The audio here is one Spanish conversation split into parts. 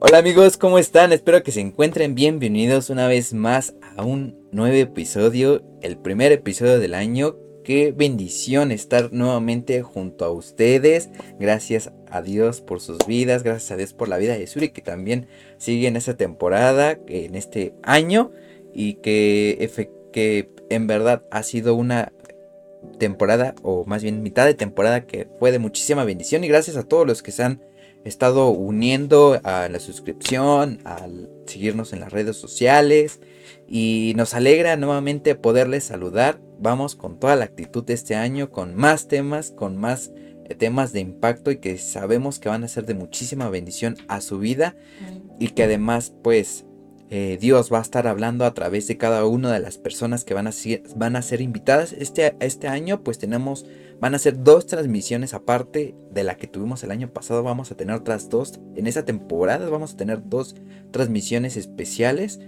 Hola amigos, ¿cómo están? Espero que se encuentren bienvenidos una vez más a un nuevo episodio, el primer episodio del año. Qué bendición estar nuevamente junto a ustedes. Gracias a Dios por sus vidas, gracias a Dios por la vida de Suri que también sigue en esta temporada, en este año y que, que en verdad ha sido una temporada o más bien mitad de temporada que fue de muchísima bendición y gracias a todos los que se han estado uniendo a la suscripción, al seguirnos en las redes sociales y nos alegra nuevamente poderles saludar. Vamos con toda la actitud de este año, con más temas, con más eh, temas de impacto y que sabemos que van a ser de muchísima bendición a su vida y que además pues eh, Dios va a estar hablando a través de cada una de las personas que van a ser, van a ser invitadas. Este, este año pues tenemos, van a ser dos transmisiones aparte de la que tuvimos el año pasado. Vamos a tener otras dos. En esa temporada vamos a tener dos transmisiones especiales.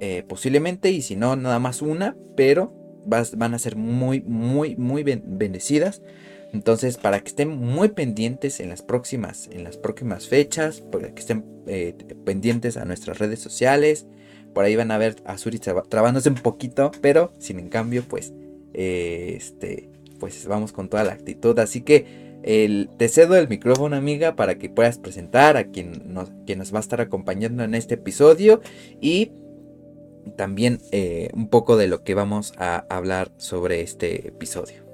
Eh, posiblemente y si no nada más una. Pero van a ser muy, muy, muy bendecidas. Entonces, para que estén muy pendientes en las próximas, en las próximas fechas, para que estén eh, pendientes a nuestras redes sociales. Por ahí van a ver a Suri trabándose un poquito, pero sin en cambio, pues, eh, este, pues vamos con toda la actitud. Así que el, te cedo el micrófono, amiga, para que puedas presentar a quien nos, va a estar acompañando en este episodio y también eh, un poco de lo que vamos a hablar sobre este episodio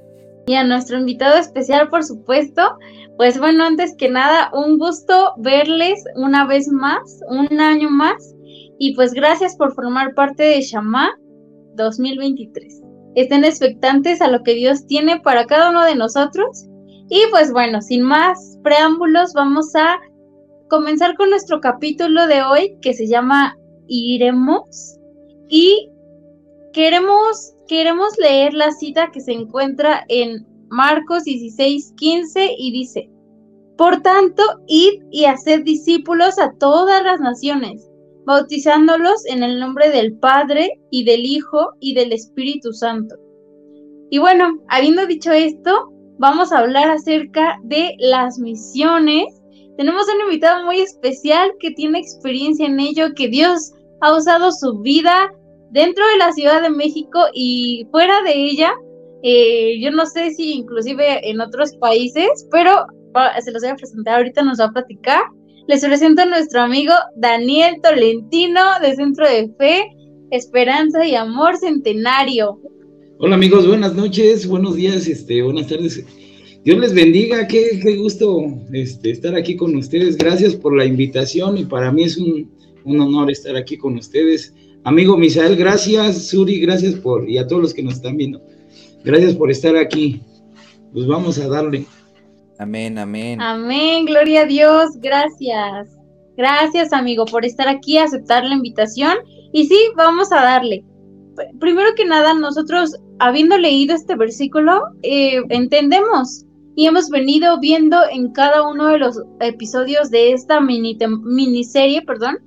y a nuestro invitado especial, por supuesto. Pues bueno, antes que nada, un gusto verles una vez más, un año más. Y pues gracias por formar parte de Shama 2023. Estén expectantes a lo que Dios tiene para cada uno de nosotros. Y pues bueno, sin más preámbulos, vamos a comenzar con nuestro capítulo de hoy que se llama Iremos. Y queremos queremos leer la cita que se encuentra en Marcos 16, 15 y dice, Por tanto, id y haced discípulos a todas las naciones, bautizándolos en el nombre del Padre y del Hijo y del Espíritu Santo. Y bueno, habiendo dicho esto, vamos a hablar acerca de las misiones. Tenemos un invitado muy especial que tiene experiencia en ello, que Dios ha usado su vida dentro de la Ciudad de México y fuera de ella, eh, yo no sé si inclusive en otros países, pero se los voy a presentar ahorita, nos va a platicar. Les presento a nuestro amigo Daniel Tolentino de Centro de Fe, Esperanza y Amor Centenario. Hola amigos, buenas noches, buenos días, este, buenas tardes. Dios les bendiga, qué, qué gusto este, estar aquí con ustedes. Gracias por la invitación y para mí es un, un honor estar aquí con ustedes. Amigo Misael, gracias. Suri, gracias por, y a todos los que nos están viendo, gracias por estar aquí. Pues vamos a darle. Amén, amén. Amén, gloria a Dios, gracias. Gracias, amigo, por estar aquí, aceptar la invitación. Y sí, vamos a darle. Primero que nada, nosotros, habiendo leído este versículo, eh, entendemos y hemos venido viendo en cada uno de los episodios de esta mini miniserie, perdón,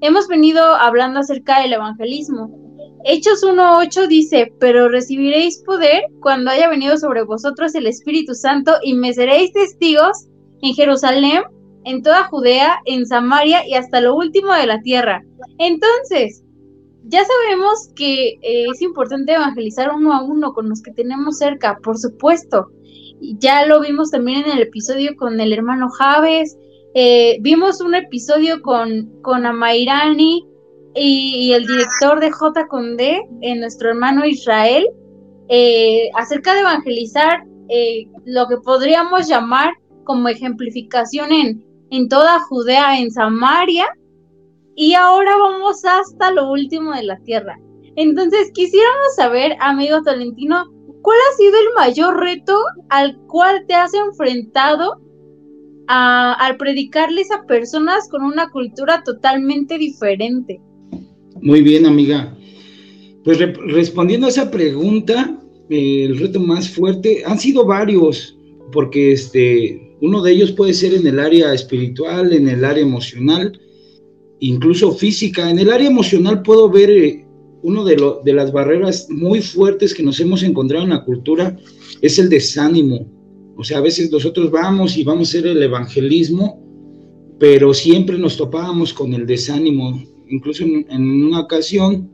hemos venido hablando acerca del evangelismo. Hechos 1.8 dice, pero recibiréis poder cuando haya venido sobre vosotros el Espíritu Santo y me seréis testigos en Jerusalén, en toda Judea, en Samaria y hasta lo último de la tierra. Entonces, ya sabemos que eh, es importante evangelizar uno a uno con los que tenemos cerca, por supuesto. Ya lo vimos también en el episodio con el hermano Javes, eh, vimos un episodio con, con Amairani y, el director de J con en nuestro hermano Israel, eh, acerca de evangelizar eh, lo que podríamos llamar como ejemplificación en, en toda Judea, en Samaria, y ahora vamos hasta lo último de la tierra. Entonces, quisiéramos saber, amigo Tolentino, ¿cuál ha sido el mayor reto al cual te has enfrentado al predicarles a personas con una cultura totalmente diferente. Muy bien, amiga. Pues respondiendo a esa pregunta, el reto más fuerte han sido varios, porque este, uno de ellos puede ser en el área espiritual, en el área emocional, incluso física. En el área emocional puedo ver eh, uno de, de las barreras muy fuertes que nos hemos encontrado en la cultura, es el desánimo o sea, a veces nosotros vamos y vamos a hacer el evangelismo pero siempre nos topábamos con el desánimo. Incluso en, una ocasión,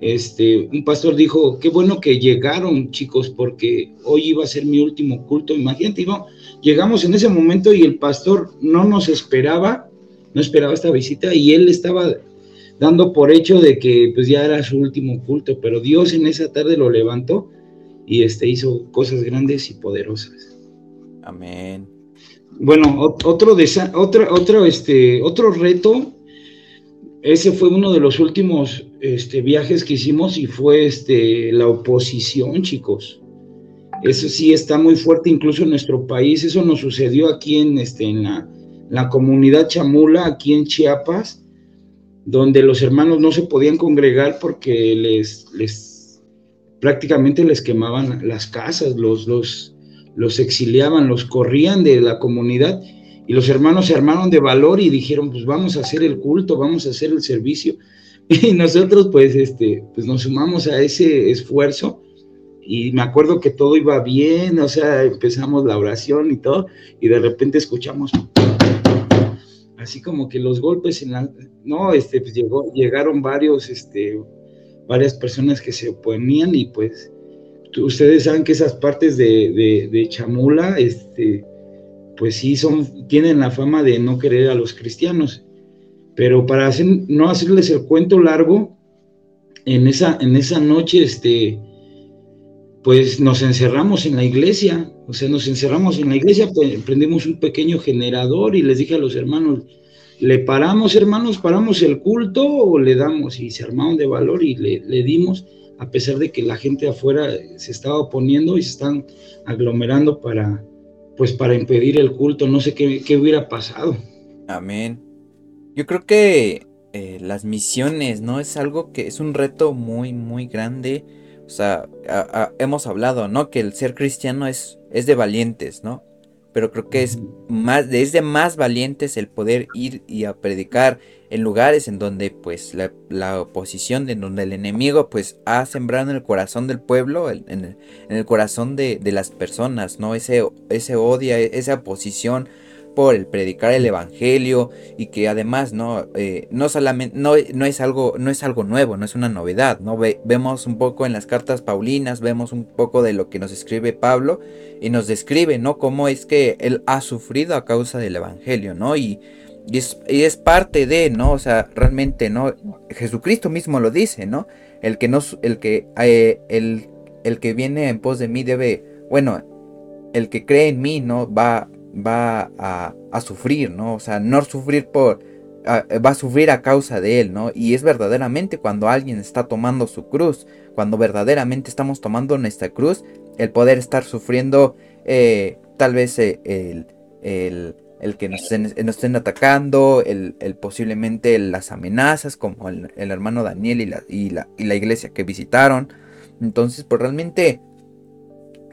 este, un pastor dijo, qué bueno que llegaron chicos, porque hoy iba a ser mi último culto. Imagínate, ¿no? llegamos en ese momento y el pastor no nos esperaba, no esperaba esta visita y él estaba dando por hecho de que pues ya era su último culto, pero Dios en esa tarde lo levantó y este hizo cosas grandes y poderosas. Amén. Bueno, otro, otro, otro, este, otro reto, ese fue uno de los últimos este, viajes que hicimos y fue este, la oposición, chicos. Eso sí está muy fuerte incluso en nuestro país. Eso nos sucedió aquí en, este, en la, comunidad chamula, aquí en Chiapas, donde los hermanos no se podían congregar porque les, les prácticamente les quemaban las casas, los, los exiliaban, los corrían de la comunidad y los hermanos se armaron de valor y dijeron, pues vamos a hacer el culto, vamos a hacer el servicio. Y nosotros pues, este, pues nos sumamos a ese esfuerzo y me acuerdo que todo iba bien, o sea, empezamos la oración y todo, y de repente escuchamos así como que los golpes en la, no, este, pues llegó, llegaron varios, este, varias personas que se oponían y pues ustedes saben que esas partes de, de, Chamula, este, pues sí son, tienen la fama de no querer a los cristianos, pero para no hacerles el cuento largo, en esa, en esa noche, este, pues nos encerramos en la iglesia, o sea, nos encerramos en la iglesia, prendimos un pequeño generador y les dije a los hermanos, ¿le paramos, hermanos, paramos el culto o le damos? Y se armaron de valor y le, dimos, a pesar de que la gente afuera se estaba oponiendo y se están aglomerando para, pues, para impedir el culto. No sé qué, hubiera pasado. Amén. Yo creo que eh, las misiones, ¿no? Es algo que es un reto muy, muy grande o sea, hemos hablado, ¿no? Que el ser cristiano es, es de valientes, ¿no? Pero creo que es más, es de más valientes el poder ir y a predicar en lugares en donde pues la, oposición, en donde el enemigo pues ha sembrado en el corazón del pueblo, en, el, corazón de, de, las personas, ¿no? Ese, ese odio, esa oposición por el predicar el evangelio y que además no eh, no solamente no, no, es algo no es algo nuevo no es una novedad no vemos un poco en las cartas paulinas vemos un poco de lo que nos escribe Pablo y nos describe no cómo es que él ha sufrido a causa del evangelio no y, y es, y es parte de no o sea realmente no Jesucristo mismo lo dice no el que no el que eh, el, el que viene en pos de mí debe bueno el que cree en mí no va va a, sufrir, ¿no? O sea, no sufrir por, va a sufrir a causa de él, ¿no? Y es verdaderamente cuando alguien está tomando su cruz, cuando verdaderamente estamos tomando nuestra cruz, el poder estar sufriendo eh, tal vez eh, el, el, que nos estén, atacando, el, posiblemente las amenazas como el, hermano Daniel y la, y, la, y la iglesia que visitaron. Entonces, pues realmente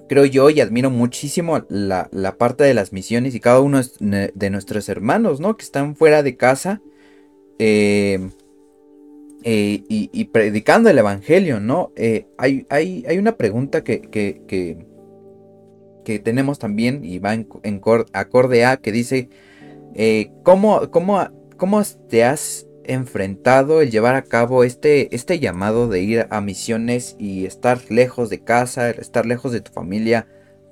creo yo y admiro muchísimo la, parte de las misiones y cada uno de nuestros hermanos, ¿no? Que están fuera de casa eh, eh, y, predicando el Evangelio, ¿no? Eh, hay, hay, hay, una pregunta que, que, que, tenemos también y va en, acorde a que dice, ¿cómo, cómo, ¿cómo te has enfrentado el llevar a cabo este, este llamado de ir a misiones y estar lejos de casa, estar lejos de tu familia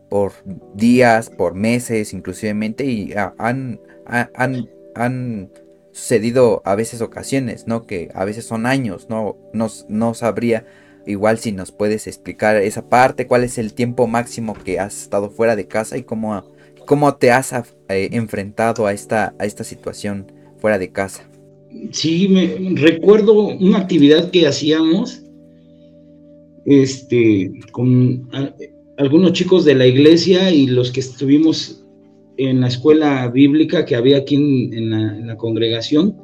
por días, por meses, inclusivemente, y han, han, han sucedido a veces ocasiones, ¿no? Que a veces son años, ¿no? No, no sabría igual si nos puedes explicar esa parte, cuál es el tiempo máximo que has estado fuera de casa y cómo, cómo te has eh, enfrentado a esta, a esta situación fuera de casa. Sí, me recuerdo una actividad que hacíamos este, con algunos chicos de la iglesia y los que estuvimos en la escuela bíblica que había aquí en, la, congregación.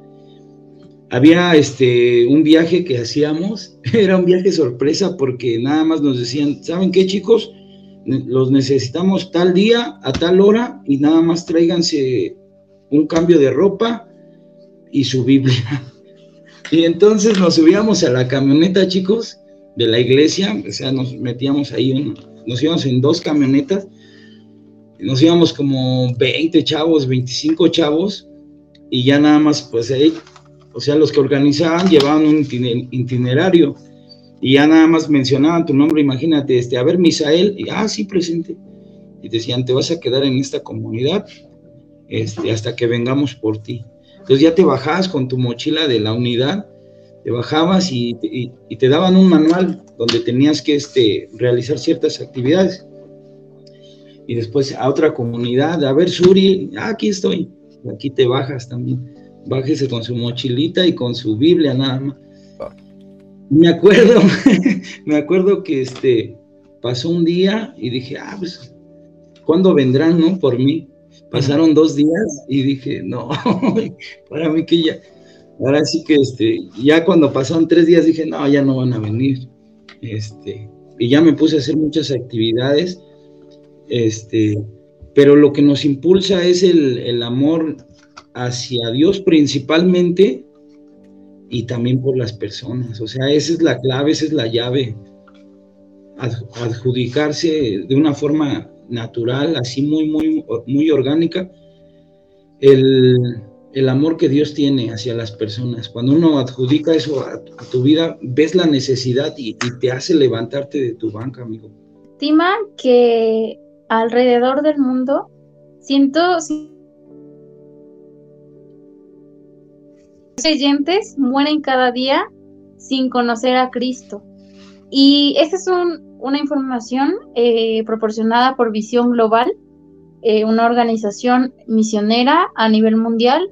Había este, un viaje que hacíamos, era un viaje sorpresa porque nada más nos decían, ¿saben qué chicos? Los necesitamos tal día, a tal hora y nada más tráiganse un cambio de ropa y su Biblia. Y entonces nos subíamos a la camioneta, chicos, de la iglesia, o sea, nos metíamos ahí, nos íbamos en dos camionetas, nos íbamos como 20 chavos, 25 chavos, y ya nada más, pues ahí, o sea, los que organizaban llevaban un itinerario y ya nada más mencionaban tu nombre, imagínate, este, a ver, Misael, y ah, sí, presente. Y decían, te vas a quedar en esta comunidad este, hasta que vengamos por ti. Entonces ya te bajabas con tu mochila de la unidad, te bajabas y, te daban un manual donde tenías que este, realizar ciertas actividades. Y después a otra comunidad, a ver, Suri, aquí estoy, aquí te bajas también. Bájese con su mochilita y con su Biblia nada más me acuerdo, me acuerdo que este, pasó un día y dije, ah, pues, ¿cuándo vendrán, no? Por mí. Pasaron dos días y dije, no, para mí que ya, ahora sí que este, ya cuando pasaron tres días dije, no, ya no van a venir. Este, y ya me puse a hacer muchas actividades, este, pero lo que nos impulsa es el, el amor hacia Dios principalmente y también por las personas. O sea, esa es la clave, esa es la llave. adjudicarse de una forma natural, así muy, muy, muy orgánica, el, amor que Dios tiene hacia las personas. Cuando uno adjudica eso a, tu vida, ves la necesidad y, te hace levantarte de tu banca, amigo. Estima que alrededor del mundo, siento, creyentes mueren cada día sin conocer a Cristo. Y esta es una información eh, proporcionada por Visión Global, eh, una organización misionera a nivel mundial.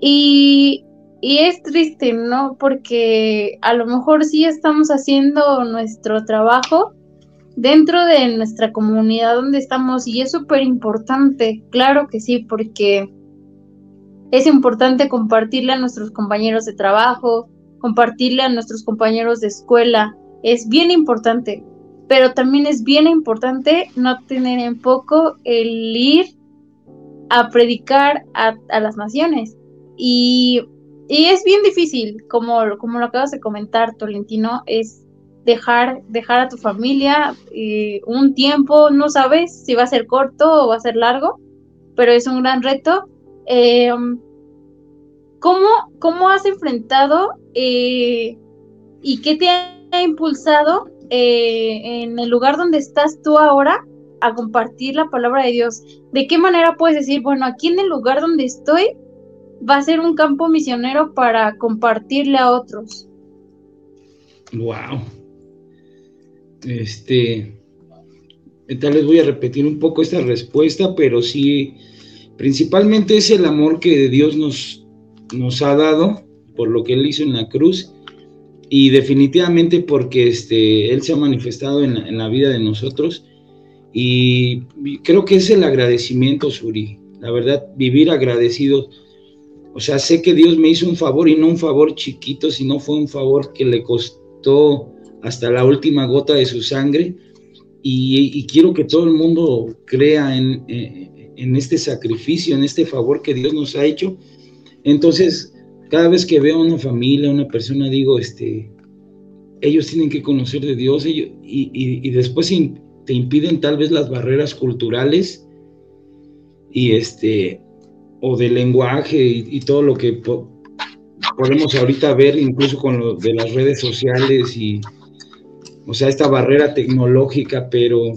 Y, y, es triste, ¿no? Porque a lo mejor sí estamos haciendo nuestro trabajo dentro de nuestra comunidad donde estamos y es súper importante, claro que sí, porque es importante compartirle a nuestros compañeros de trabajo, compartirle a nuestros compañeros de escuela. Es bien importante, pero también es bien importante no tener en poco el ir a predicar a, las naciones. Y, es bien difícil, como, como lo acabas de comentar, Tolentino, es dejar, dejar a tu familia eh, un tiempo, no sabes si va a ser corto o va a ser largo, pero es un gran reto. Eh, ¿cómo, has enfrentado eh, y qué te ha impulsado eh, en el lugar donde estás tú ahora a compartir la palabra de Dios? ¿De qué manera puedes decir, bueno, aquí en el lugar donde estoy va a ser un campo misionero para compartirle a otros? Wow. Este, tal vez voy a repetir un poco esta respuesta, pero sí, principalmente es el amor que Dios nos, nos ha dado por lo que Él hizo en la cruz y definitivamente porque este, Él se ha manifestado en la, vida de nosotros y creo que es el agradecimiento, Suri. La verdad, vivir agradecido. O sea, sé que Dios me hizo un favor y no un favor chiquito, sino fue un favor que le costó hasta la última gota de su sangre. Y, quiero que todo el mundo crea en, en, este sacrificio, en este favor que Dios nos ha hecho entonces, cada vez que veo a una familia, a una persona, digo, este, ellos tienen que conocer de Dios ellos, y, después te impiden tal vez las barreras culturales y este, o de lenguaje y, todo lo que podemos ahorita ver incluso con lo de las redes sociales y, o sea, esta barrera tecnológica, pero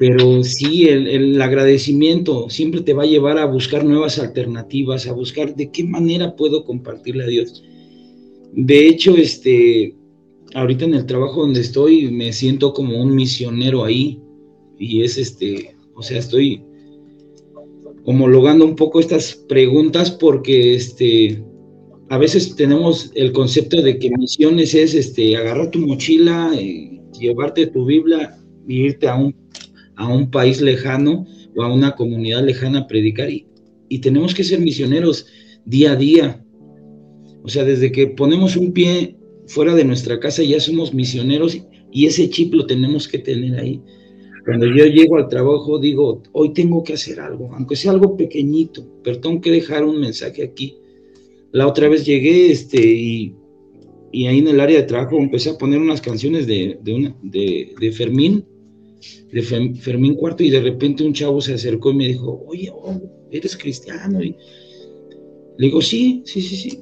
pero sí, el, agradecimiento siempre te va a llevar a buscar nuevas alternativas, a buscar de qué manera puedo compartirle a Dios. De hecho, este, ahorita en el trabajo donde estoy me siento como un misionero ahí y es este, o sea, estoy homologando un poco estas preguntas porque este, a veces tenemos el concepto de que misiones es este, agarrar tu mochila, y llevarte tu Biblia e irte a un a un país lejano o a una comunidad lejana a predicar y, tenemos que ser misioneros día a día. O sea, desde que ponemos un pie fuera de nuestra casa ya somos misioneros y ese chip lo tenemos que tener ahí. Cuando yo llego al trabajo digo, hoy tengo que hacer algo, aunque sea algo pequeñito, pero tengo que dejar un mensaje aquí. La otra vez llegué este, y, ahí en el área de trabajo empecé a poner unas canciones de, de, de Fermín de Fermín Cuarto y de repente un chavo se acercó y me dijo, oye, oh, eres cristiano. Y, Le digo, sí, sí, sí, sí.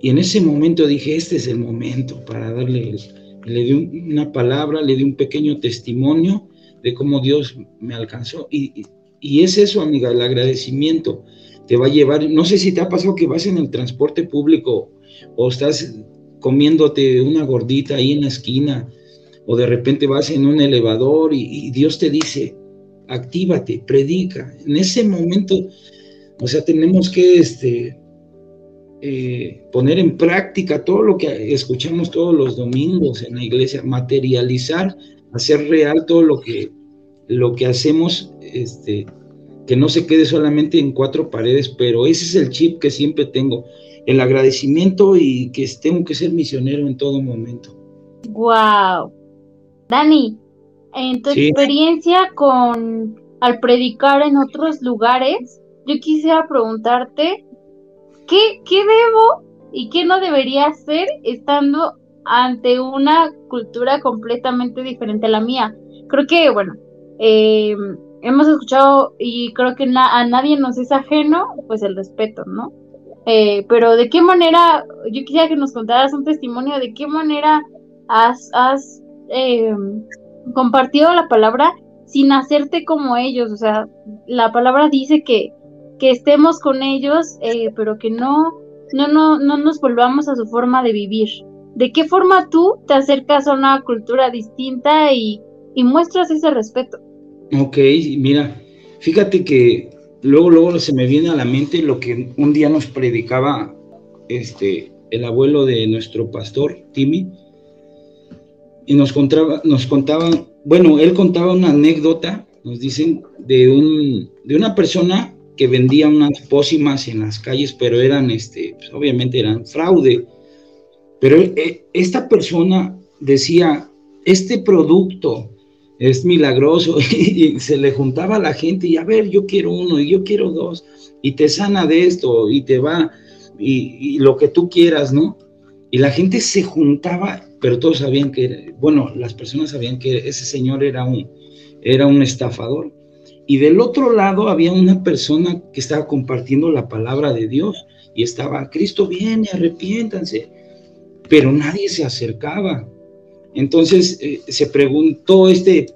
Y en ese momento dije, este es el momento para darle, le di una palabra, le di un pequeño testimonio de cómo Dios me alcanzó. Y, y es eso, amiga, el agradecimiento te va a llevar, no sé si te ha pasado que vas en el transporte público o estás comiéndote una gordita ahí en la esquina o de repente vas en un elevador y, Dios te dice, actívate, predica. En ese momento, o sea, tenemos que este, eh, poner en práctica todo lo que escuchamos todos los domingos en la iglesia, materializar, hacer real todo lo que, lo que hacemos, este, que no se quede solamente en cuatro paredes, pero ese es el chip que siempre tengo, el agradecimiento y que tengo que ser misionero en todo momento. Wow. Dani, en tu experiencia con al predicar en otros lugares, yo quisiera preguntarte ¿qué, qué debo y qué no debería hacer estando ante una cultura completamente diferente a la mía. Creo que, bueno, eh, hemos escuchado y creo que a nadie nos es ajeno, pues el respeto, ¿no? Eh, pero de qué manera, yo quisiera que nos contaras un testimonio de qué manera has, has eh, compartido la palabra sin hacerte como ellos, o sea, la palabra dice que, que estemos con ellos, eh, pero que no, no, no, no nos volvamos a su forma de vivir. ¿De qué forma tú te acercas a una cultura distinta y, y muestras ese respeto? Ok, mira, fíjate que luego, luego se me viene a la mente lo que un día nos predicaba este, el abuelo de nuestro pastor, Timmy, y nos contaba, nos contaba, bueno, él contaba una anécdota, nos dicen, de, un, de una persona que vendía unas pócimas en las calles, pero eran, este, pues, obviamente eran fraude. Pero eh, esta persona decía, este producto es milagroso y, se le juntaba a la gente y a ver, yo quiero uno y yo quiero dos y te sana de esto y te va y, lo que tú quieras, ¿no? Y la gente se juntaba, pero todos sabían que, bueno, las personas sabían que ese señor era un, era un estafador. Y del otro lado había una persona que estaba compartiendo la palabra de Dios y estaba, Cristo viene, arrepiéntanse. Pero nadie se acercaba. Entonces eh, se preguntó este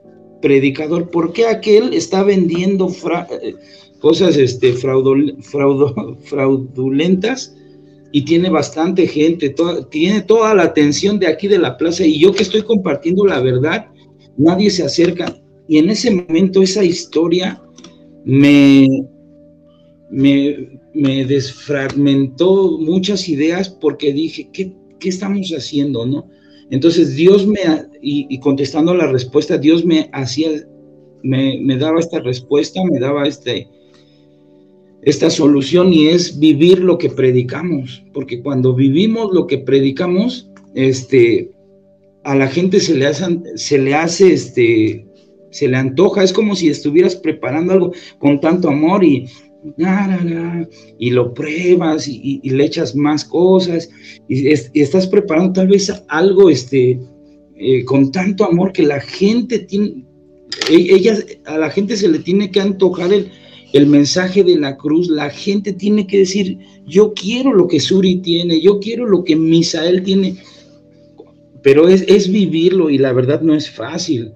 predicador, ¿por qué aquel está vendiendo eh, cosas este, fraudulentas y tiene bastante gente, tiene toda la atención de aquí de la plaza y yo que estoy compartiendo la verdad, nadie se acerca. Y en ese momento esa historia me, me, me desfragmentó muchas ideas porque dije, ¿qué, qué estamos haciendo? ¿no? Entonces Dios me, y, contestando la respuesta, Dios me hacía, me, daba esta respuesta, me daba este, esta solución y es vivir lo que predicamos, porque cuando vivimos lo que predicamos, este, a la gente se le hace, se le hace, este, se le antoja, es como si estuvieras preparando algo con tanto amor y, y lo pruebas y, le echas más cosas y, estás preparando tal vez algo este, eh, con tanto amor que la gente tiene, e, ella, a la gente se le tiene que antojar el, el mensaje de la cruz, la gente tiene que decir, yo quiero lo que Suri tiene, yo quiero lo que Misael tiene, pero es, es vivirlo y la verdad no es fácil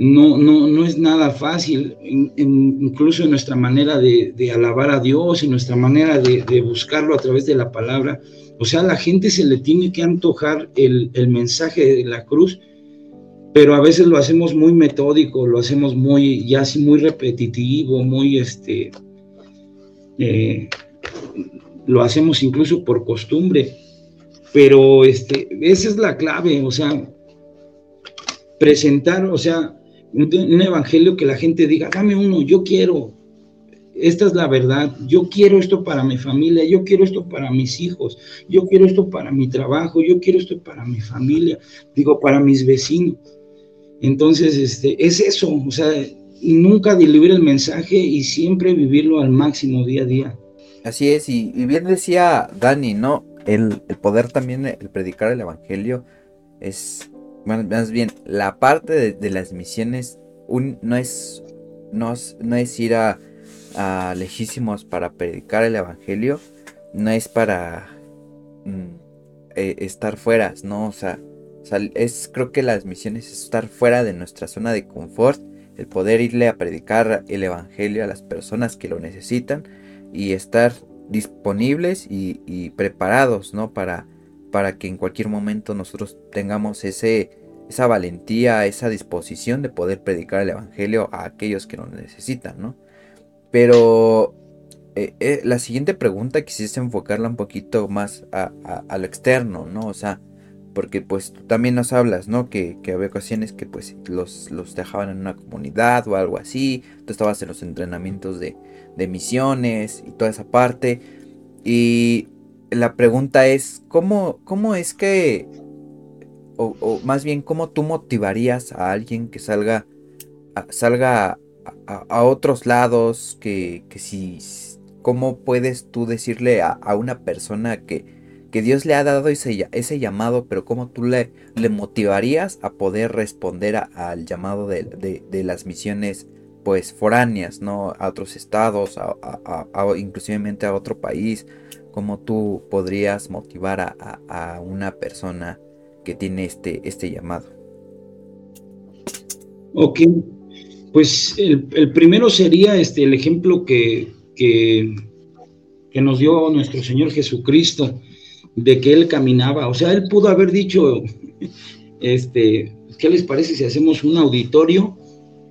no, no, no es nada fácil, incluso en nuestra manera de, alabar a Dios y nuestra manera de, buscarlo a través de la palabra. O sea, la gente se le tiene que antojar el, mensaje de la cruz, pero a veces lo hacemos muy metódico, lo hacemos muy, ya así muy repetitivo, muy este, eh, lo hacemos incluso por costumbre, pero este, esa es la clave, o sea, presentar, o sea, un, evangelio que la gente diga, dame uno, yo quiero, esta es la verdad, yo quiero esto para mi familia, yo quiero esto para mis hijos, yo quiero esto para mi trabajo, yo quiero esto para mi familia, digo, para mis vecinos. Entonces, este, es eso, o sea, nunca diluir el mensaje y siempre vivirlo al máximo día a día. Así es, y, bien decía Dani, ¿no? El, el poder también, el predicar el Evangelio es más bien, la parte de, las misiones no, es, no, es ir a, lejísimos para predicar el Evangelio, no es para mm, eh, estar fuera, ¿no? O sea, es creo que las misiones es estar fuera de nuestra zona de confort, el poder irle a predicar el evangelio a las personas que lo necesitan y estar disponibles y, preparados, ¿no? Para, para que en cualquier momento nosotros tengamos ese, esa valentía, esa disposición de poder predicar el evangelio a aquellos que lo necesitan, ¿no? Pero eh, eh, la siguiente pregunta quisiese enfocarla un poquito más a, lo externo, ¿no? O sea, porque pues tú también nos hablas, ¿no? Que, había ocasiones que pues los, los, dejaban en una comunidad o algo así, tú estabas en los entrenamientos de, de misiones y toda esa parte. Y la pregunta es, ¿cómo, cómo es que, o, más bien, cómo tú motivarías a alguien que salga, salga a, otros lados, que, que si ¿Cómo puedes tú decirle a, una persona que, que, Dios le ha dado ese, ese llamado, pero cómo tú le, motivarías a poder responder al llamado de, las misiones pues foráneas, ¿no? A otros estados, a, a, inclusivemente a otro país, cómo tú podrías motivar a, una persona que tiene este, este llamado. Ok, pues el, el primero sería este, el ejemplo que, que, nos dio nuestro Señor Jesucristo, de que Él caminaba. O sea, Él pudo haber dicho, este, ¿qué les parece si hacemos un auditorio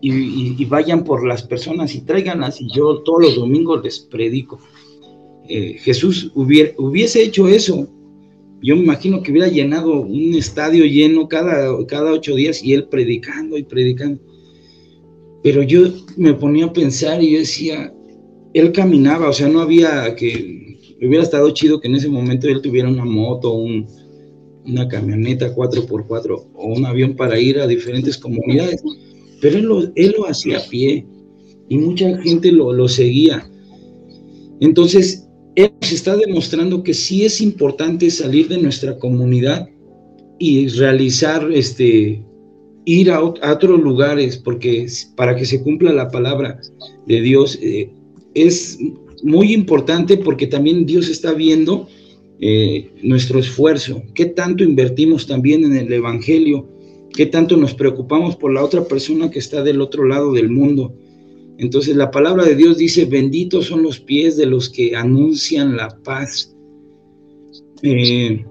y, vayan por las personas y tráiganlas y yo todos los domingos les predico? Eh, Jesús hubiese hecho eso. Yo me imagino que hubiera llenado un estadio lleno cada, cada ocho días y él predicando y predicando. Pero yo me ponía a pensar y yo decía, él caminaba, o sea, no había que, hubiera estado chido que en ese momento él tuviera una moto, una camioneta 4x4 o un avión para ir a diferentes comunidades, pero él lo, él lo hacía a pie y mucha gente lo, lo seguía. Entonces, él se está demostrando que sí es importante salir de nuestra comunidad y realizar, este, ir a, otros lugares, porque para que se cumpla la palabra de Dios, eh, es muy importante porque también Dios está viendo eh, nuestro esfuerzo, qué tanto invertimos también en el Evangelio, qué tanto nos preocupamos por la otra persona que está del otro lado del mundo. Entonces la palabra de Dios dice, benditos son los pies de los que anuncian la paz. Eh,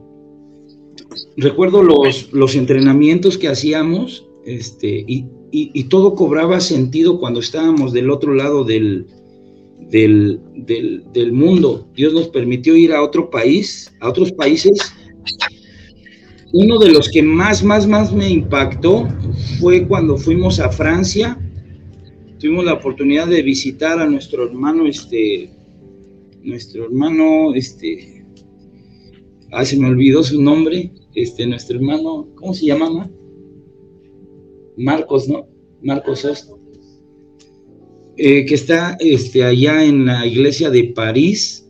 recuerdo los, los entrenamientos que hacíamos este, y, y todo cobraba sentido cuando estábamos del otro lado del, del, del, mundo. Dios nos permitió ir a otro país, a otros países. Uno de los que más, más, más me impactó fue cuando fuimos a Francia. Tuvimos la oportunidad de visitar a nuestro hermano, este, nuestro hermano, este, ah, se me olvidó su nombre, este, nuestro hermano, ¿cómo se llama? Marcos, ¿no? Marcos Osto eh, que está este, allá en la iglesia de París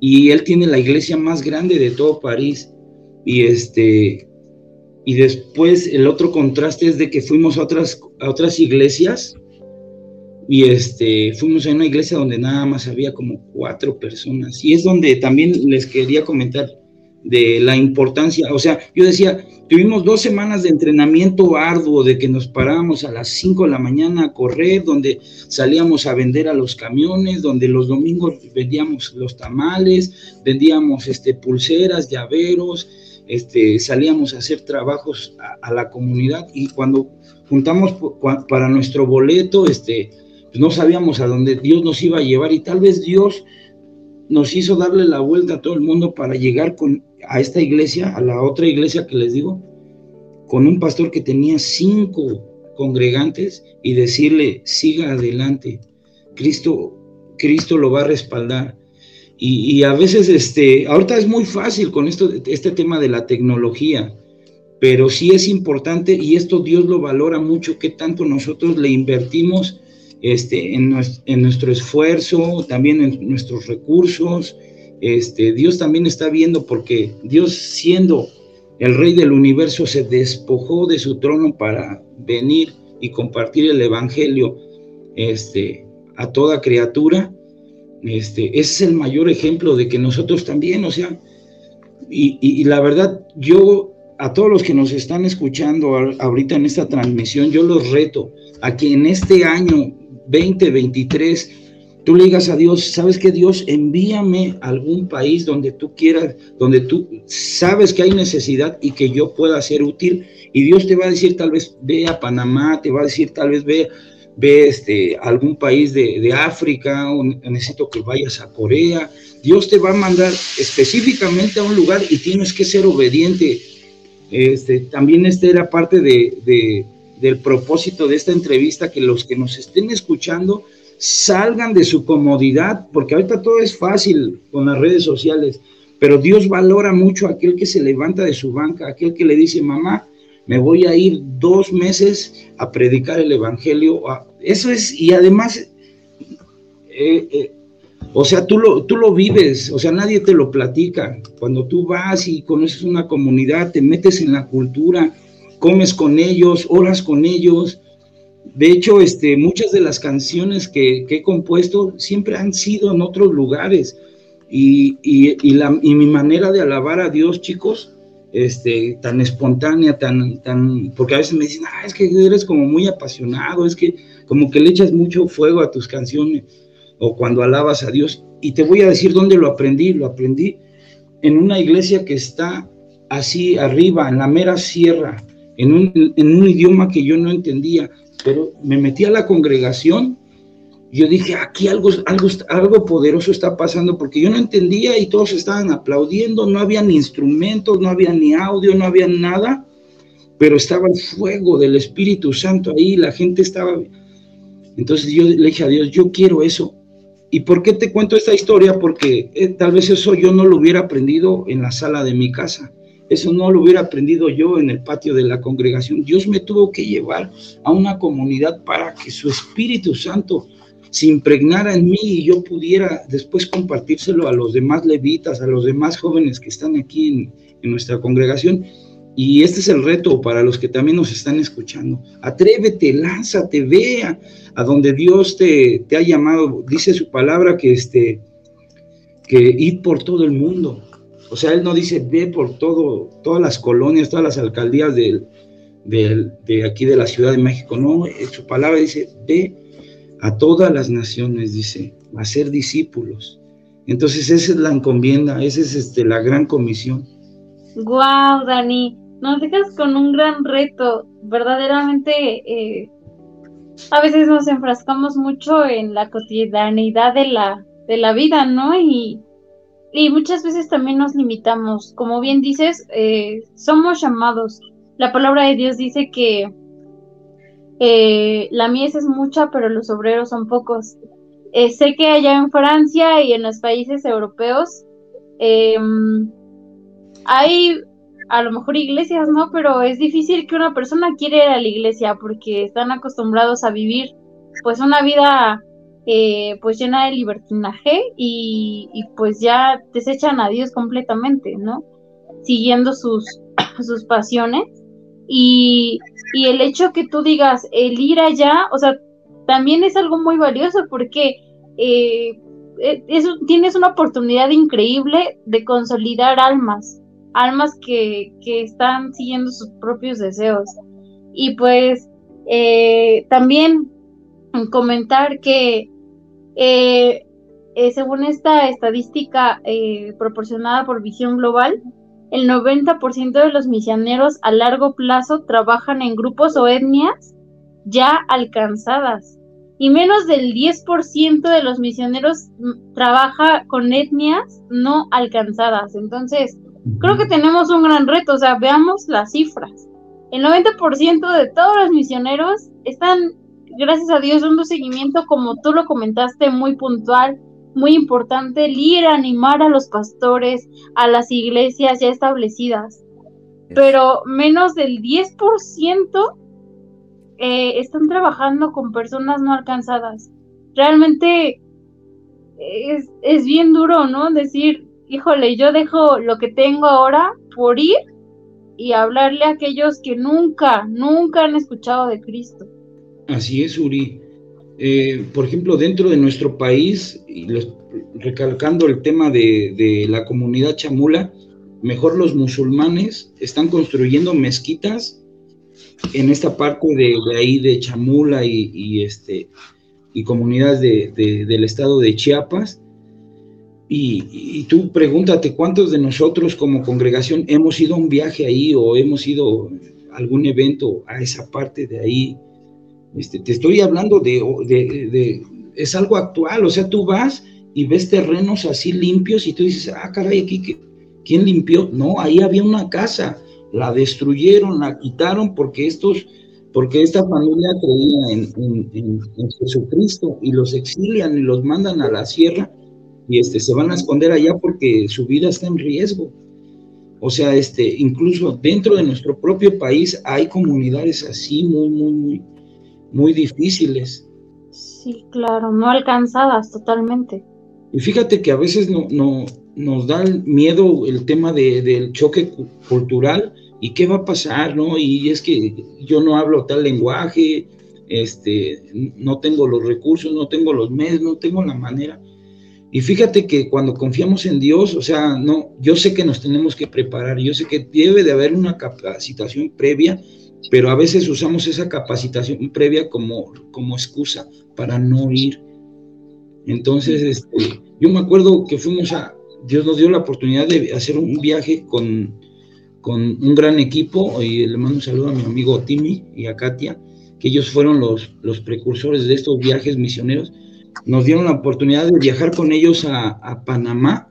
y él tiene la iglesia más grande de todo París. Y este y después el otro contraste es de que fuimos a otras a otras iglesias y este fuimos a una iglesia donde nada más había como cuatro personas. Y es donde también les quería comentar de la importancia, o sea, yo decía, tuvimos dos semanas de entrenamiento arduo, de que nos parábamos a las 5 de la mañana a correr, donde salíamos a vender a los camiones, donde los domingos vendíamos los tamales, vendíamos este, pulseras, llaveros, este, salíamos a hacer trabajos a, la comunidad. Y cuando juntamos para nuestro boleto, este, pues no sabíamos a dónde Dios nos iba a llevar y tal vez Dios nos hizo darle la vuelta a todo el mundo para llegar con, a esta iglesia, a la otra iglesia que les digo, con un pastor que tenía cinco congregantes y decirle, siga adelante, Cristo, Cristo lo va a respaldar. Y, a veces, este, ahorita es muy fácil con esto, este tema de la tecnología, pero sí es importante y esto Dios lo valora mucho, que tanto nosotros le invertimos este, en, nuestro, esfuerzo, también en nuestros recursos. Este, Dios también está viendo porque Dios siendo el rey del universo se despojó de su trono para venir y compartir el evangelio este, a toda criatura. Este, es el mayor ejemplo de que nosotros también, o sea, y, la verdad, yo a todos los que nos están escuchando ahorita en esta transmisión, yo los reto a que en este año 2023 tú le digas a Dios, sabes que Dios envíame a algún país donde tú quieras, donde tú sabes que hay necesidad y que yo pueda ser útil. Y Dios te va a decir tal vez ve a Panamá, te va a decir tal vez ve, ve este, algún país de, de África, o necesito que vayas a Corea. Dios te va a mandar específicamente a un lugar y tienes que ser obediente. Este, también esta era parte de, del propósito de esta entrevista, que los que nos estén escuchando salgan de su comodidad, porque ahorita todo es fácil con las redes sociales, pero Dios valora mucho a aquel que se levanta de su banca, aquel que le dice, mamá, me voy a ir dos meses a predicar el Evangelio. Eso es, y además, eh, eh, o sea, tú lo, tú lo vives, o sea, nadie te lo platica. Cuando tú vas y conoces una comunidad, te metes en la cultura, comes con ellos, oras con ellos, de hecho, este, muchas de las canciones que, he compuesto siempre han sido en otros lugares. Y, mi manera de alabar a Dios, chicos, este, tan espontánea, tan, tan, porque a veces me dicen, ah, es que eres como muy apasionado, es que como que le echas mucho fuego a tus canciones, o cuando alabas a Dios. Y te voy a decir dónde lo aprendí, lo aprendí en una iglesia que está así arriba, en la mera sierra, en un, idioma que yo no entendía pero me metí a la congregación yo dije, aquí algo, algo, algo poderoso está pasando, porque yo no entendía y todos estaban aplaudiendo, no había ni instrumentos, no había ni audio, no había nada, pero estaba el fuego del Espíritu Santo ahí, la gente estaba... Entonces yo le dije a Dios, yo quiero eso. ¿Y por qué te cuento esta historia? Porque eh, tal vez eso yo no lo hubiera aprendido en la sala de mi casa. Eso no lo hubiera aprendido yo en el patio de la congregación. Dios me tuvo que llevar a una comunidad para que su Espíritu Santo se impregnara en mí y yo pudiera después compartírselo a los demás levitas, a los demás jóvenes que están aquí en, nuestra congregación. Y este es el reto para los que también nos están escuchando. Atrévete, lánzate, vea a donde Dios te, te ha llamado. Dice su palabra que, este, que ir por todo el mundo. O sea, él no dice ve por todo, todas las colonias, todas las alcaldías de, aquí de la Ciudad de México. No, su palabra dice ve a todas las naciones, dice, a ser discípulos. Entonces esa es la encomienda, esa es este, la gran comisión. Wow, Dani, nos dejas con un gran reto. Verdaderamente, eh, a veces nos enfrascamos mucho en la cotidianidad de la, de la vida, ¿no? Y, y muchas veces también nos limitamos. Como bien dices, eh, somos llamados. La palabra de Dios dice que eh, la mies es mucha, pero los obreros son pocos. Eh, sé que allá en Francia y en los países europeos em, hay a lo mejor iglesias, ¿no? Pero es difícil que una persona quiera ir a la iglesia porque están acostumbrados a vivir pues una vida eh, pues llena de libertinaje y, pues ya desechan a Dios completamente, ¿no? Siguiendo sus, sus pasiones. Y, el hecho que tú digas el ir allá, o sea, también es algo muy valioso porque eh, e, tienes una oportunidad increíble de consolidar almas, almas que, que están siguiendo sus propios deseos. Y pues eh, también comentar que eh, eh, según esta estadística eh, proporcionada por Visión Global, el 90% de los misioneros a largo plazo trabajan en grupos o etnias ya alcanzadas y menos del 10% de los misioneros mm, trabaja con etnias no alcanzadas. Entonces, creo que tenemos un gran reto, o sea, veamos las cifras. El 90% de todos los misioneros están gracias a Dios, dando seguimiento, como tú lo comentaste, muy puntual, muy importante, el ir a animar a los pastores, a las iglesias ya establecidas. Pero menos del 10% eh, están trabajando con personas no alcanzadas. Realmente es, es bien duro, ¿no? Decir, híjole, yo dejo lo que tengo ahora por ir y hablarle a aquellos que nunca, nunca han escuchado de Cristo. Así es, Uri. eh, por ejemplo, dentro de nuestro país, y recalcando el tema de, la comunidad chamula, mejor los musulmanes están construyendo mezquitas en esta parte de, ahí de Chamula y, este, y comunidades del estado de Chiapas. Y, y, tú pregúntate cuántos de nosotros como congregación hemos ido a un viaje ahí o hemos ido a algún evento a esa parte de ahí este, te estoy hablando de, es algo actual, o sea, tú vas y ves terrenos así limpios y tú dices, ah, caray, aquí, ¿quién limpió? No, ahí había una casa, la destruyeron, la quitaron porque estos, porque esta familia creía en, Jesucristo y los exilian y los mandan a la sierra y este, se van a esconder allá porque su vida está en riesgo. O sea, este, incluso dentro de nuestro propio país hay comunidades así muy, muy, muy, muy difíciles. Sí, claro, no alcanzadas totalmente. Y fíjate que a veces no, no nos da miedo el tema de, del choque cultural y qué va a pasar, ¿no? Y es que yo no hablo tal lenguaje, este, no tengo los recursos, no tengo los medios, no tengo la manera. Y fíjate que cuando confiamos en Dios, o sea, no, yo sé que nos tenemos que preparar, yo sé que debe de haber una capacitación previa pero a veces usamos esa capacitación previa como, como excusa para no ir. Entonces, este, yo me acuerdo que fuimos a, Dios nos dio la oportunidad de hacer un viaje con, con un gran equipo, y le mando un saludo a mi amigo Timmy y a Katia, que ellos fueron los, los precursores de estos viajes misioneros. Nos dieron la oportunidad de viajar con ellos a, a Panamá,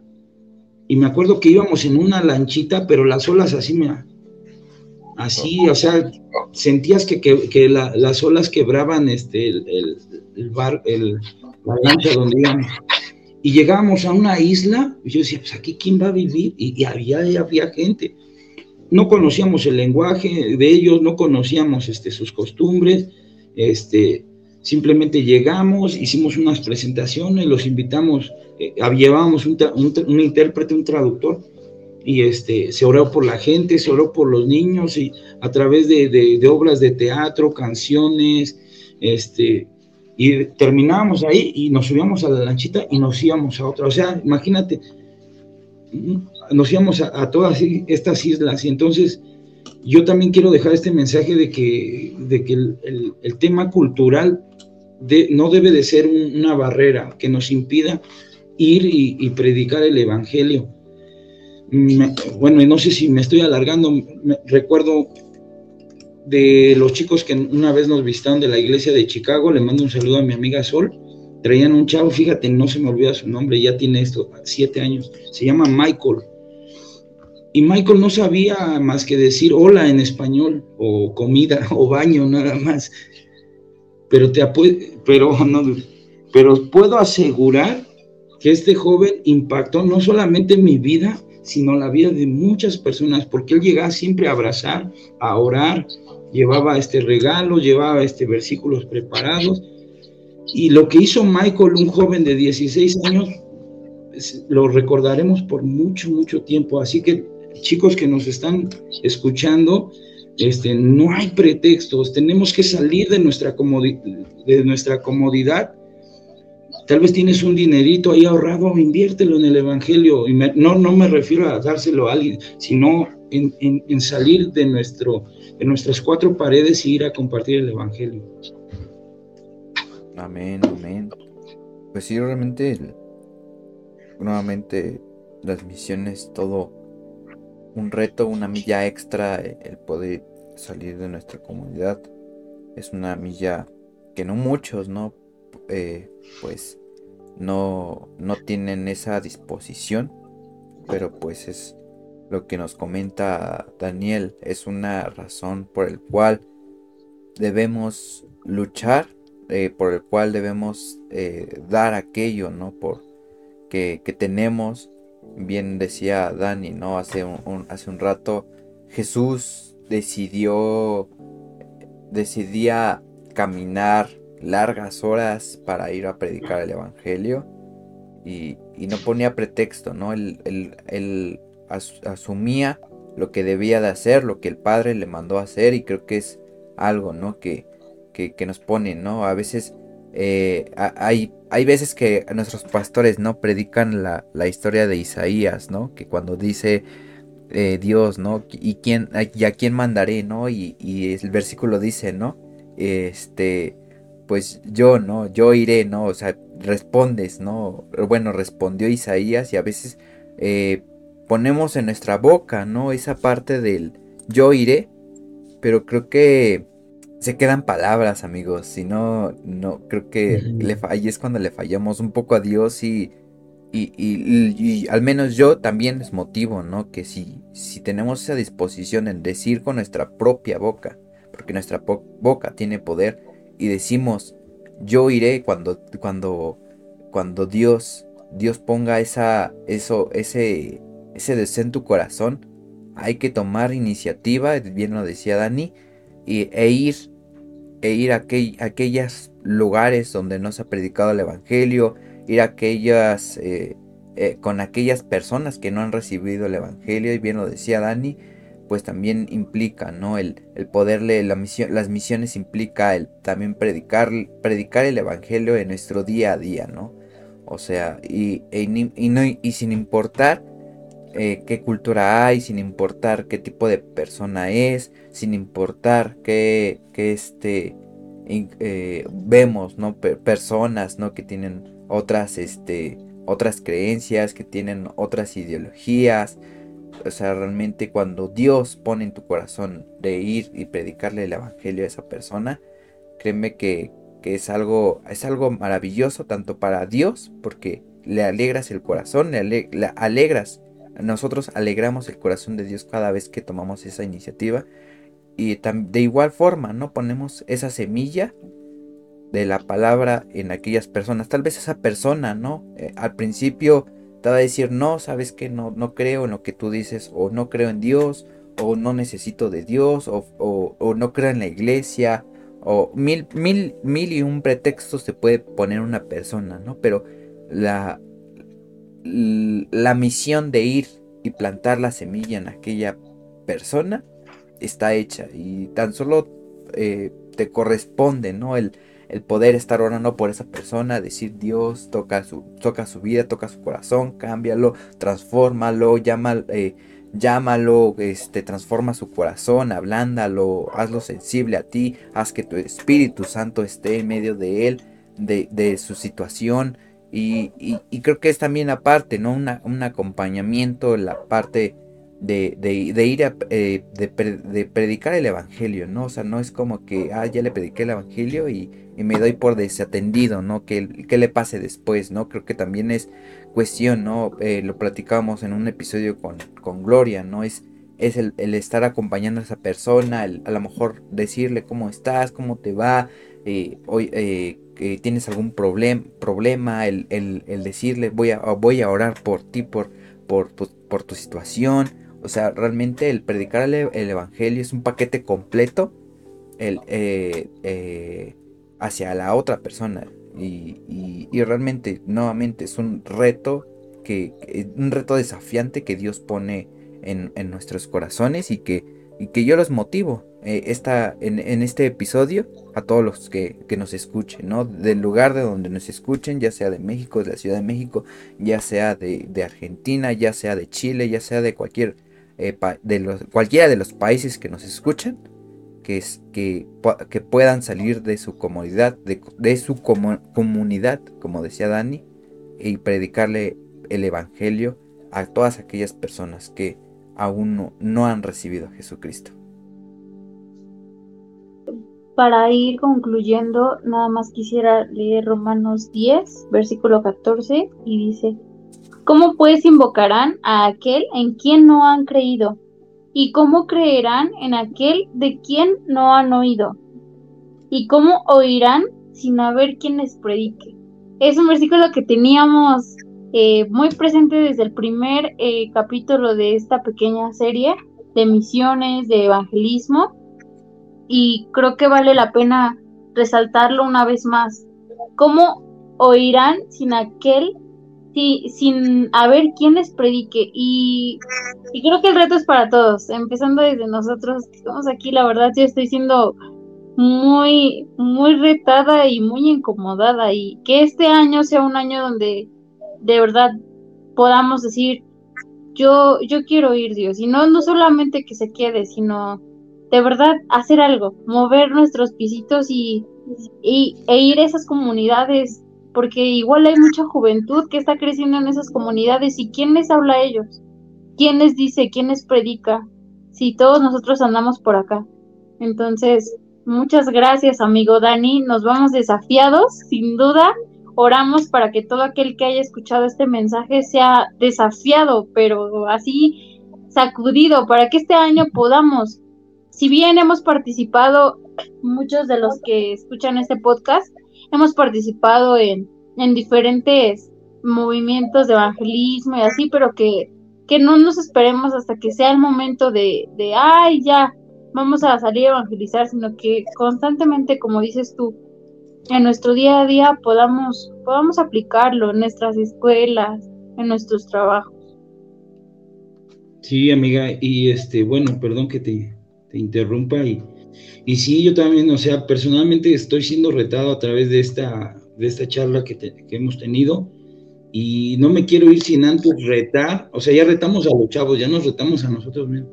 y me acuerdo que íbamos en una lanchita, pero las olas así me, así, o sea, sentías que, que, las olas quebraban este, el, bar, el, la lancha donde íbamos. Y llegábamos a una isla, y yo decía, pues aquí quién va a vivir, y, había, había gente. No conocíamos el lenguaje de ellos, no conocíamos este, sus costumbres, este, simplemente llegamos, hicimos unas presentaciones, los invitamos, eh, llevábamos un, un intérprete, un traductor, y este, se oró por la gente, se oró por los niños y a través de, obras de teatro, canciones, este, y terminábamos ahí y nos subíamos a la lanchita y nos íbamos a otra. O sea, imagínate, nos íbamos a, todas estas islas y entonces yo también quiero dejar este mensaje de que, de que el, tema cultural no debe de ser una barrera que nos impida ir y predicar el Evangelio bueno, no sé si me estoy alargando, recuerdo de los chicos que una vez nos visitaron de la iglesia de Chicago, le mando un saludo a mi amiga Sol, traían un chavo, fíjate, no se me olvida su nombre, ya tiene esto, siete años, se llama Michael. Y Michael no sabía más que decir hola en español, o comida, o baño, nada más. Pero, te pero, no, pero puedo asegurar que este joven impactó no solamente mi vida, sino la vida de muchas personas, porque él llegaba siempre a abrazar, a orar, llevaba este regalo, llevaba este versículos preparados. Y lo que hizo Michael, un joven de 16 años, lo recordaremos por mucho, mucho tiempo. Así que chicos que nos están escuchando, este, no hay pretextos, tenemos que salir de nuestra, de nuestra comodidad Tal vez tienes un dinerito ahí ahorrado, inviértelo en el Evangelio. Y no, no me refiero a dárselo a alguien, sino en, salir de, nuestro, de nuestras cuatro paredes y ir a compartir el Evangelio. Amén, amén. Pues sí, realmente, nuevamente, las misiones, todo un reto, una milla extra, el poder salir de nuestra comunidad. Es una milla que no muchos, ¿no? Eh, pues no, no tienen esa disposición, pero pues es lo que nos comenta Daniel, es una razón por el cual debemos luchar, eh, por el cual debemos eh, dar aquello, ¿no? Por que, tenemos, bien decía Dani, ¿no? Hace un, hace un rato, Jesús decidió, decidía caminar largas horas para ir a predicar el Evangelio y, no ponía pretexto, ¿no? Él, asumía lo que debía de hacer, lo que el Padre le mandó a hacer y creo que es algo, ¿no? Que, que, nos pone, ¿no? A veces eh, hay, hay veces que nuestros pastores, ¿no? Predican la, historia de Isaías, ¿no? Que cuando dice eh, Dios, ¿no? ¿Y, quién, y a quién mandaré, ¿no? Y, y, el versículo dice, ¿no? Este, pues yo, ¿no? Yo iré, ¿no? O sea, respondes, ¿no? Bueno, respondió Isaías y a veces eh, ponemos en nuestra boca, ¿no? Esa parte del yo iré, pero creo que se quedan palabras, amigos. Si no, no, creo que le ahí es cuando le fallamos un poco a Dios y, y, y, al menos yo también les motivo, ¿no? Que si, si tenemos esa disposición en decir con nuestra propia boca, porque nuestra boca tiene poder, y decimos, yo iré cuando, cuando, cuando Dios, Dios ponga esa, eso, ese, ese deseo en tu corazón, hay que tomar iniciativa, bien lo decía Dani, y, e ir e ir a, aquellos lugares donde no se ha predicado el Evangelio, ir a aquellas, eh, eh, con aquellas personas que no han recibido el Evangelio, y bien lo decía Dani, pues también implica, ¿no? El, el poderle, la misión, las misiones implica el también predicar, predicar el Evangelio en nuestro día a día, ¿no? O sea, y, e y, no, y sin importar eh, qué cultura hay, sin importar qué tipo de persona es, sin importar qué, este, eh, vemos, ¿no? personas, ¿no? Que tienen otras, este, otras creencias, que tienen otras ideologías. O sea, realmente cuando Dios pone en tu corazón de ir y predicarle el evangelio a esa persona, créeme que, es algo, es algo maravilloso tanto para Dios, porque le alegras el corazón, le, le alegras nosotros alegramos el corazón de Dios cada vez que tomamos esa iniciativa. Y de igual forma, ¿no? Ponemos esa semilla de la palabra en aquellas personas. Tal vez esa persona, ¿no? Eh, al principio te va a decir, no, sabes que no, no creo en lo que tú dices, o no creo en Dios, o no necesito de Dios, o, o no creo en la iglesia, o mil, mil, mil y un pretextos se puede poner una persona, ¿no? Pero la, la misión de ir y plantar la semilla en aquella persona está hecha y tan solo eh, te corresponde, ¿no? El, el, poder estar orando por esa persona, decir Dios toca su, toca su vida, toca su corazón, cámbialo, transfórmalo, llama, eh, llámalo, este, transforma su corazón, ablándalo, hazlo sensible a ti, haz que tu Espíritu Santo esté en medio de él, de, de su situación, y, creo que es también aparte, ¿no? un acompañamiento, la parte de, ir a eh, de, predicar el Evangelio, ¿no? O sea, no es como que, ah, ya le prediqué el Evangelio y, me doy por desatendido, ¿no? Que, le pase después, ¿no? Creo que también es cuestión, ¿no? Eh, lo platicábamos en un episodio con, con Gloria, ¿no? Es, es el, estar acompañando a esa persona, el, a lo mejor decirle cómo estás, cómo te va, eh, hoy, eh, tienes algún problema, el, decirle voy a, voy a orar por ti, por, por, por, tu situación. O sea, realmente el predicar el, Evangelio es un paquete completo eh, eh, hacia la otra persona. Y, realmente, nuevamente, es un reto, que, un reto desafiante que Dios pone en, en nuestros corazones y que, y que yo los motivo eh, en, este episodio a todos los que, nos escuchen, ¿no? Del lugar de donde nos escuchen, ya sea de México, de la Ciudad de México, ya sea de, Argentina, ya sea de Chile, ya sea de cualquier eh, de los, cualquiera de los países que nos escuchan, que, es, que, que puedan salir de su comodidad, de, su comunidad, como decía Dani, y predicarle el Evangelio a todas aquellas personas que aún no han recibido a Jesucristo. Para ir concluyendo, nada más quisiera leer Romanos 10, versículo 14, y dice, ¿cómo pues invocarán a aquel en quien no han creído? ¿Y cómo creerán en aquel de quien no han oído? ¿Y cómo oirán sin haber quien les predique? Es un versículo que teníamos eh, muy presente desde el primer eh, capítulo de esta pequeña serie de misiones, de evangelismo, y creo que vale la pena resaltarlo una vez más. ¿Cómo oirán sin aquel, si, sin haber quien les predique? Y, creo que el reto es para todos, empezando desde nosotros que estamos aquí. La verdad, yo estoy siendo muy, muy retada y muy incomodada y que este año sea un año donde de verdad podamos decir, yo, yo quiero ir Dios, y no, no solamente que se quede, sino de verdad hacer algo, mover nuestros pisitos y, y, e ir a esas comunidades, porque igual hay mucha juventud que está creciendo en esas comunidades y quién les habla a ellos, quién les dice, quién les predica, si todos nosotros andamos por acá. Entonces, muchas gracias amigo Dani, nos vamos desafiados, sin duda, oramos para que todo aquel que haya escuchado este mensaje sea desafiado, pero así sacudido, para que este año podamos, si bien hemos participado, muchos de los que escuchan este podcast, hemos participado en, en diferentes movimientos de evangelismo y así, pero que, que no nos esperemos hasta que sea el momento de, de, ay, ya, vamos a salir a evangelizar, sino que constantemente, como dices tú, en nuestro día a día podamos, podamos aplicarlo en nuestras escuelas, en nuestros trabajos. Sí, amiga, y este, bueno, perdón que te, interrumpa y, y sí, yo también, o sea, personalmente estoy siendo retado a través de esta, de esta charla que, que hemos tenido y no me quiero ir sin antes retar, o sea, ya retamos a los chavos, ya nos retamos a nosotros mismos.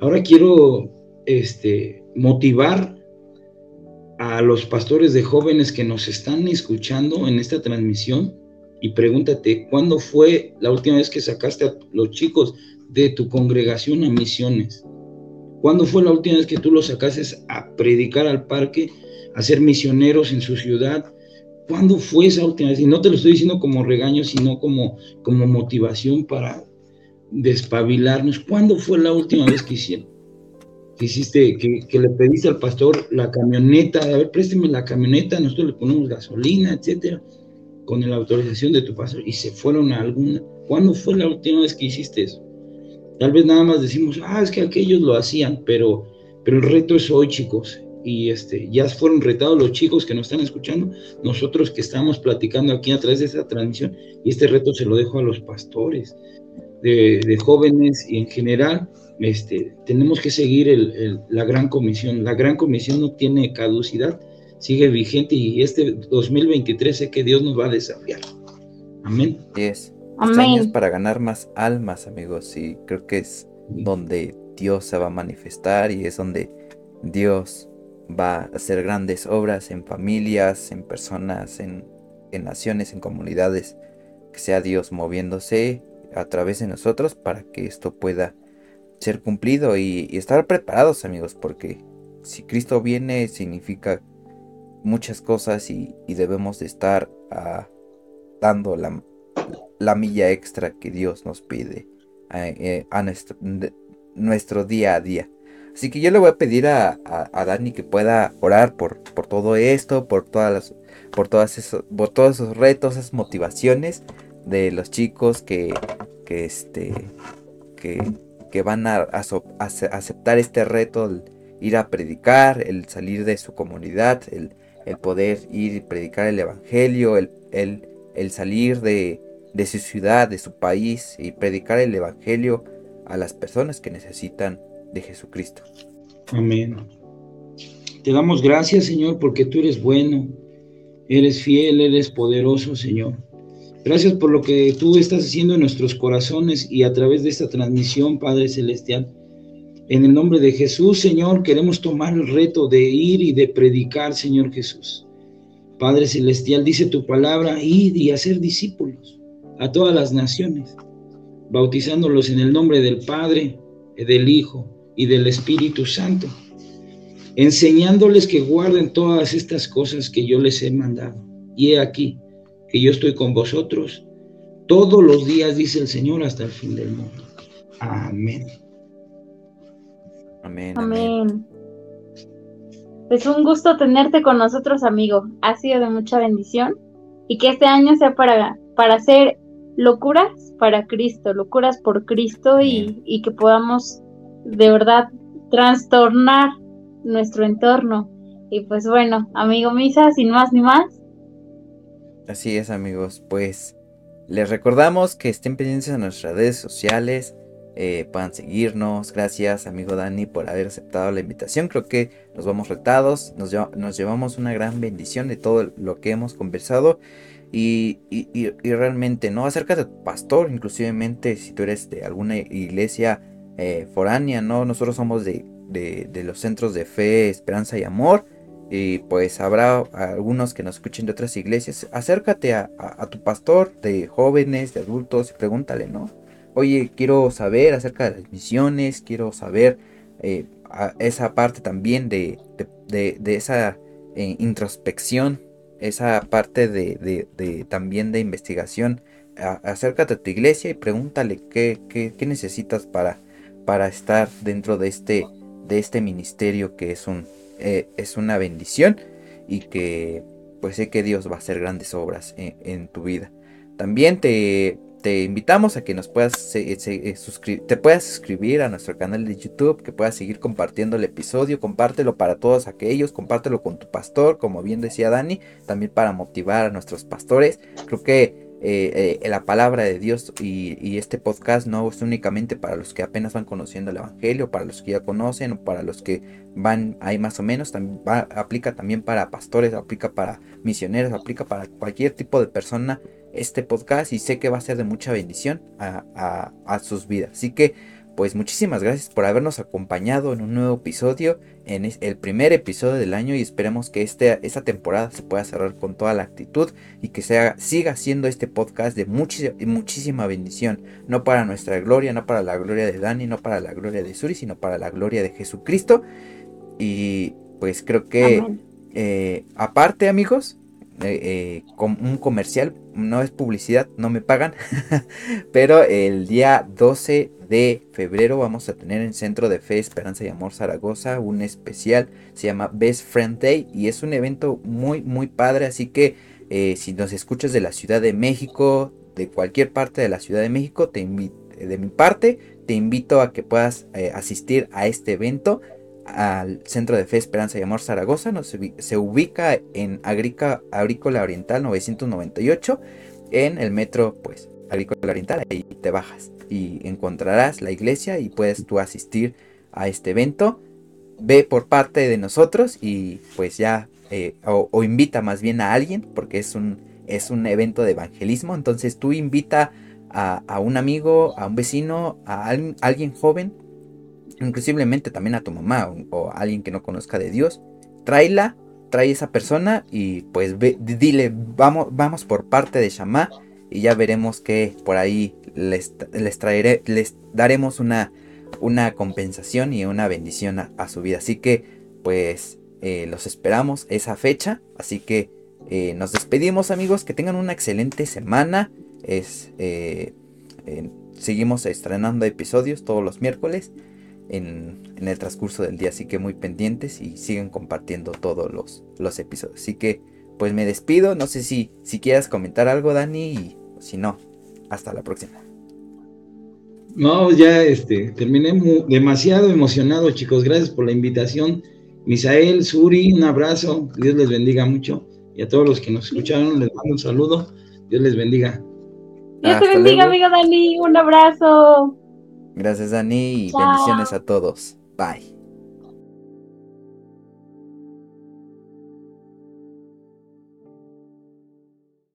Ahora quiero este, motivar a los pastores de jóvenes que nos están escuchando en esta transmisión y pregúntate, ¿cuándo fue la última vez que sacaste a los chicos de tu congregación a misiones? ¿Cuándo fue la última vez que tú los sacaste a predicar al parque, a ser misioneros en su ciudad? ¿Cuándo fue esa última vez? Y no te lo estoy diciendo como regaño, sino como, como motivación para despabilarnos. ¿Cuándo fue la última vez que hicieron? que hiciste, que, le pediste al pastor la camioneta, a ver, présteme la camioneta, nosotros le ponemos gasolina, etcétera, con la autorización de tu pastor, y se fueron a alguna. ¿Cuándo fue la última vez que hiciste eso? Tal vez nada más decimos, ah, es que aquellos lo hacían, pero, pero el reto es hoy, chicos. Y este, ya fueron retados los chicos que nos están escuchando, nosotros que estamos platicando aquí a través de esta transmisión, y este reto se lo dejo a los pastores, de, de jóvenes y en general, este, tenemos que seguir la gran comisión. La gran comisión no tiene caducidad, sigue vigente y este 2023 sé que Dios nos va a desafiar. Amén. Amén. para ganar más almas, amigos, y creo que es donde Dios se va a manifestar y es donde Dios va a hacer grandes obras en familias, en personas, en, en naciones, en comunidades. Que sea Dios moviéndose a través de nosotros para que esto pueda ser cumplido y, estar preparados amigos porque si Cristo viene significa muchas cosas y, debemos de estar ah, dando la, la, milla extra que Dios nos pide a, eh, nuestro, día a día. Así que yo le voy a pedir a, Dani que pueda orar por, por todo esto, por todas por todas esos, todos esos retos, esas motivaciones de los chicos que, que este que que van a, aceptar este reto, el ir a predicar, el salir de su comunidad, el, poder ir y predicar el Evangelio, el, el, salir de, de, su ciudad, de su país y predicar el Evangelio a las personas que necesitan de Jesucristo. Amén. Te damos gracias, Señor, porque tú eres bueno, eres fiel, eres poderoso, Señor. Gracias por lo que tú estás haciendo en nuestros corazones y a través de esta transmisión, Padre Celestial. En el nombre de Jesús, Señor, queremos tomar el reto de ir y de predicar, Señor Jesús. Padre Celestial, dice tu palabra, ir y hacer discípulos a todas las naciones, bautizándolos en el nombre del Padre, del Hijo y del Espíritu Santo, enseñándoles que guarden todas estas cosas que yo les he mandado. Y he aquí, que yo estoy con vosotros todos los días, dice el Señor, hasta el fin del mundo. Amén. Amén. Amén. Es un gusto tenerte con nosotros, amigo. Ha sido de mucha bendición y que este año sea para, para hacer locuras para Cristo, locuras por Cristo y, y que podamos de verdad trastornar nuestro entorno. Y pues bueno, amigo Misa, sin más ni más, Así es amigos, pues les recordamos que estén pendientes de nuestras redes sociales, eh, puedan seguirnos. Gracias, amigo Dani, por haber aceptado la invitación. Creo que nos vamos retados, nos, nos llevamos una gran bendición de todo lo que hemos conversado. Y, realmente, ¿no? Acerca de tu pastor, inclusivemente si tú eres de alguna iglesia eh, foránea, ¿no? Nosotros somos de, de, los centros de fe, esperanza y amor. Y pues habrá algunos que nos escuchen de otras iglesias. Acércate a, tu pastor de jóvenes, de adultos y pregúntale, ¿no? Oye, quiero saber acerca de las misiones, quiero saber eh, esa parte también de, esa eh, introspección, esa parte de, también de investigación. acércate a tu iglesia y pregúntale qué, qué, necesitas para, para estar dentro de este, de este ministerio que es un eh, es una bendición y que pues sé que Dios va a hacer grandes obras en, tu vida. También te, te, invitamos a que nos puedas eh, te puedas suscribir a nuestro canal de YouTube, que puedas seguir compartiendo el episodio, compártelo para todos aquellos, compártelo con tu pastor, como bien decía Dani, también para motivar a nuestros pastores. Creo que eh, eh, la palabra de Dios y, este podcast no es únicamente para los que apenas van conociendo el Evangelio, para los que ya conocen o para los que van ahí más o menos, también aplica también para pastores, aplica para misioneros, aplica para cualquier tipo de persona este podcast y sé que va a ser de mucha bendición a, a sus vidas. Así que pues muchísimas gracias por habernos acompañado en un nuevo episodio, en el primer episodio del año y esperemos que este, esta temporada se pueda cerrar con toda la actitud y que sea, siga siendo este podcast de muchísima bendición, no para nuestra gloria, no para la gloria de Dani, no para la gloria de Suri, sino para la gloria de Jesucristo. Y pues creo que eh, aparte amigos, eh, eh, un comercial, no es publicidad, no me pagan, pero el día 12 de febrero vamos a tener en Centro de Fe, Esperanza y Amor Zaragoza un especial, se llama Best Friend Day y es un evento muy muy padre, así que eh, si nos escuchas de la Ciudad de México, de cualquier parte de la Ciudad de México, te de mi parte, te invito a que puedas asistir a este evento al Centro de Fe, Esperanza y Amor Zaragoza. se ubica en Agrícola Oriental 998 en el metro pues Agrícola Oriental. Ahí te bajas y encontrarás la iglesia y puedes tú asistir a este evento. Ve por parte de nosotros y pues ya eh, o, invita más bien a alguien porque es un, es un evento de evangelismo. Entonces tú invita a, un amigo, a un vecino, a alguien joven inclusivamente también a tu mamá o, a alguien que no conozca de Dios, tráela, trae esa persona y pues dile, vamos, vamos por parte de Shama y ya veremos que por ahí les, les traeré, les daremos una, una compensación y una bendición a, su vida. Así que pues eh, los esperamos esa fecha, así que eh, nos despedimos amigos, que tengan una excelente semana. Es, eh, seguimos estrenando episodios todos los miércoles en, el transcurso del día. Así que muy pendientes y siguen compartiendo todos los, los episodios. Así que pues me despido. No sé si, si quieras comentar algo, Dani. Y si no, hasta la próxima. No, ya este, terminé demasiado emocionado, chicos. Gracias por la invitación. Misael, Suri, un abrazo. Dios les bendiga mucho. Y a todos los que nos escucharon, les mando un saludo. Dios les bendiga. Dios te bendiga, amigo Dani. Un abrazo. Gracias, Dani, y bendiciones a todos. Bye.